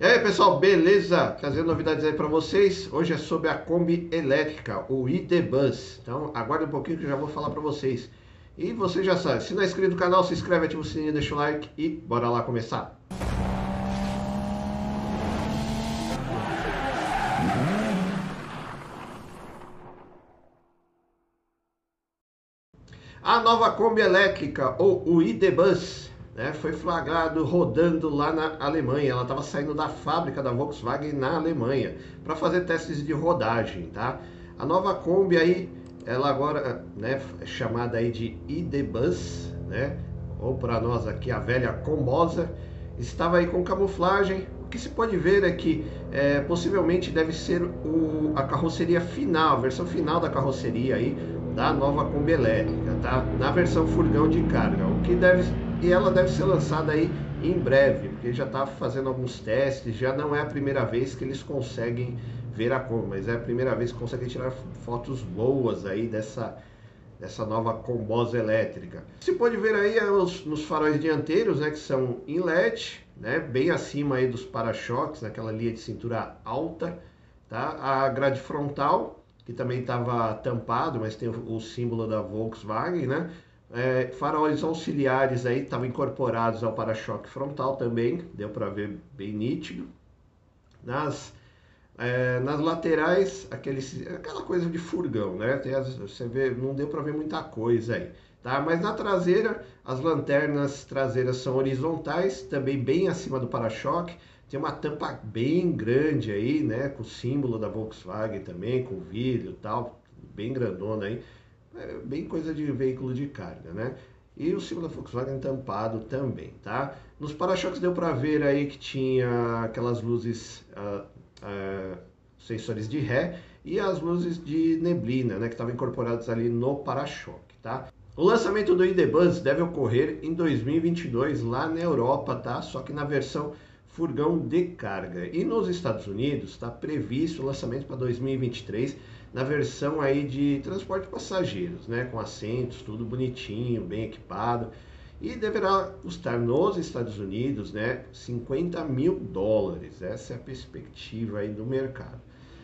E aí pessoal, beleza? Trazendo novidades aí para vocês. Hoje é sobre a Kombi elétrica, o ID Bus. Então aguarde um pouquinho que eu já vou falar para vocês. E você já sabe, se não é inscrito no canal, se inscreve, ativa o sininho, deixa o like e bora lá começar. A nova Kombi elétrica, ou o ID Bus, né, foi flagrado rodando lá na Alemanha. Ela estava saindo da fábrica da Volkswagen na Alemanha para fazer testes de rodagem, tá? A nova Kombi aí, ela agora, né, é chamada aí de ID Bus, né? Ou para nós aqui a velha Combosa, estava aí com camuflagem. O que se pode ver é que é, possivelmente deve ser o, a carroceria final, a versão final da carroceria aí da nova Kombi elétrica, tá? Na versão furgão de carga, o que deve e ela deve ser lançada aí em breve, porque já está fazendo alguns testes, já não é a primeira vez que eles conseguem ver a Kombi, mas é a primeira vez que conseguem tirar fotos boas aí dessa, dessa nova combosa elétrica. Se pode ver aí é os, nos faróis dianteiros, né, que são em LED, né, bem acima aí dos para-choques, naquela linha de cintura alta, tá? A grade frontal, que também estava tampado, mas tem o, o símbolo da Volkswagen, né? É, faróis auxiliares aí estavam incorporados ao para-choque frontal também, deu para ver bem nítido. Nas, é, nas laterais, aquele, aquela coisa de furgão, né? Tem as, você vê, não deu para ver muita coisa aí. Tá? Mas na traseira, as lanternas traseiras são horizontais, também bem acima do para-choque. Tem uma tampa bem grande aí, né? Com o símbolo da Volkswagen também, com vidro e tal, bem grandona aí é bem coisa de veículo de carga, né? E o símbolo da Volkswagen tampado também, tá? Nos para-choques deu para ver aí que tinha aquelas luzes, uh, uh, sensores de ré e as luzes de neblina, né? Que estavam incorporadas ali no para-choque, tá? O lançamento do ID Buzz deve ocorrer em 2022 lá na Europa, tá? Só que na versão furgão de carga. E nos Estados Unidos está previsto o lançamento para 2023 na versão aí de transporte de passageiros, né, com assentos, tudo bonitinho, bem equipado. E deverá custar nos Estados Unidos, né, 50 mil dólares. Essa é a perspectiva aí do mercado.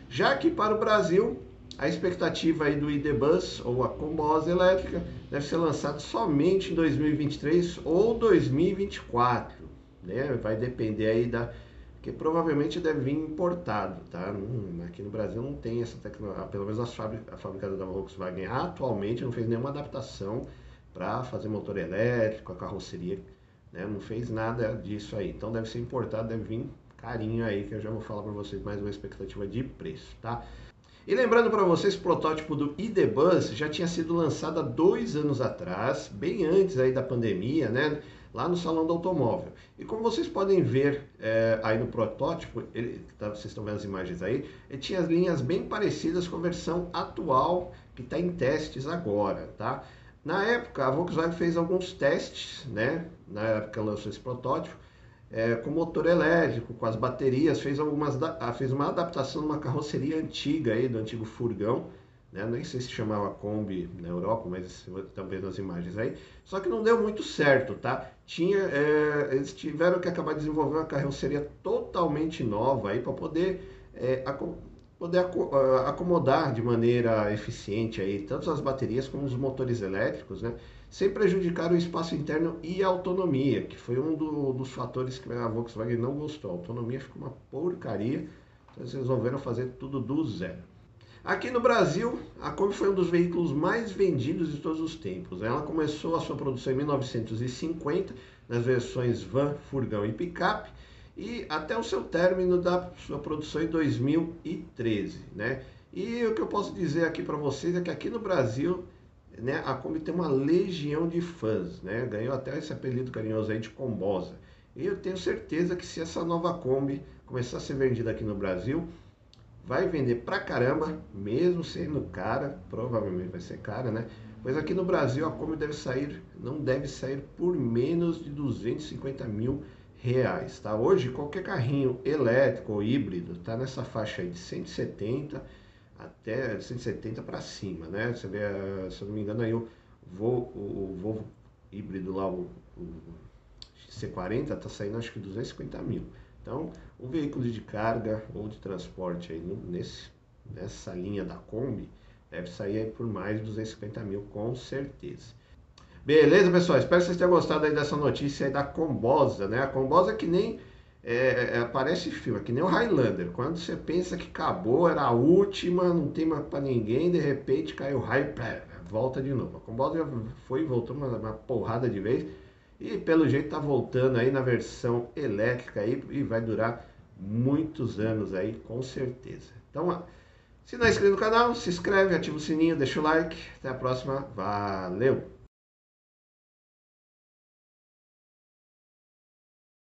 Já que para o Brasil, a expectativa aí do ID Bus ou a Combosa elétrica deve ser lançado somente em 2023 ou 2024, né? Vai depender aí da que provavelmente deve vir importado, tá? aqui no Brasil não tem essa tecnologia, pelo menos a fábrica, a fábrica da Volkswagen atualmente não fez nenhuma adaptação para fazer motor elétrico, a carroceria, né? Não fez nada disso aí. Então deve ser importado, deve vir carinho aí, que eu já vou falar para vocês mais uma expectativa de preço, tá? E lembrando para vocês, o protótipo do ID Bus já tinha sido lançado há dois anos atrás, bem antes aí da pandemia, né? Lá no salão do automóvel. E como vocês podem ver é, aí no protótipo, ele, tá, vocês estão vendo as imagens aí, ele tinha as linhas bem parecidas com a versão atual que está em testes agora, tá? Na época, a Volkswagen fez alguns testes, né? Na época lançou esse protótipo, é, com motor elétrico, com as baterias, fez, algumas, fez uma adaptação numa carroceria antiga aí, do antigo furgão, né? Nem sei se chamava Kombi na Europa, mas estão vendo as imagens aí. Só que não deu muito certo, tá? Tinha, é, eles tiveram que acabar de desenvolver uma carroceria totalmente nova aí para poder, é, poder acomodar de maneira eficiente aí tanto as baterias como os motores elétricos, né? Sem prejudicar o espaço interno e a autonomia, que foi um do, dos fatores que a Volkswagen não gostou. A autonomia ficou uma porcaria, então eles resolveram fazer tudo do zero. Aqui no Brasil, a Kombi foi um dos veículos mais vendidos de todos os tempos. Ela começou a sua produção em 1950, nas versões van, furgão e picape, e até o seu término da sua produção em 2013, né? E o que eu posso dizer aqui para vocês é que aqui no Brasil, né, a Kombi tem uma legião de fãs, né? Ganhou até esse apelido carinhoso aí de Combosa. E eu tenho certeza que se essa nova Kombi começar a ser vendida aqui no Brasil, vai vender pra caramba, mesmo sendo cara, provavelmente vai ser cara, né? Pois aqui no Brasil a Kombi deve sair, não deve sair por menos de 250 mil reais, tá? Hoje qualquer carrinho elétrico ou híbrido tá nessa faixa aí de 170 até 170 para cima, né? Você vê, se eu não me engano aí o Volvo, o Volvo híbrido lá, o, o C40 tá saindo acho que 250 mil Então, o veículo de carga ou de transporte aí nesse, nessa linha da Kombi deve sair aí por mais de 250 mil com certeza. Beleza, pessoal? Espero que vocês tenham gostado aí dessa notícia aí da Combosa, né? A Combosa é que nem é, é, parece filme, é que nem o Highlander. Quando você pensa que acabou, era a última, não tem mais pra ninguém, de repente cai o raio, volta de novo. A Combosa foi e voltou uma, uma porrada de vez. E pelo jeito tá voltando aí na versão elétrica aí e vai durar muitos anos aí, com certeza. Então, se não é inscrito no canal, se inscreve, ativa o sininho, deixa o like. Até a próxima. Valeu!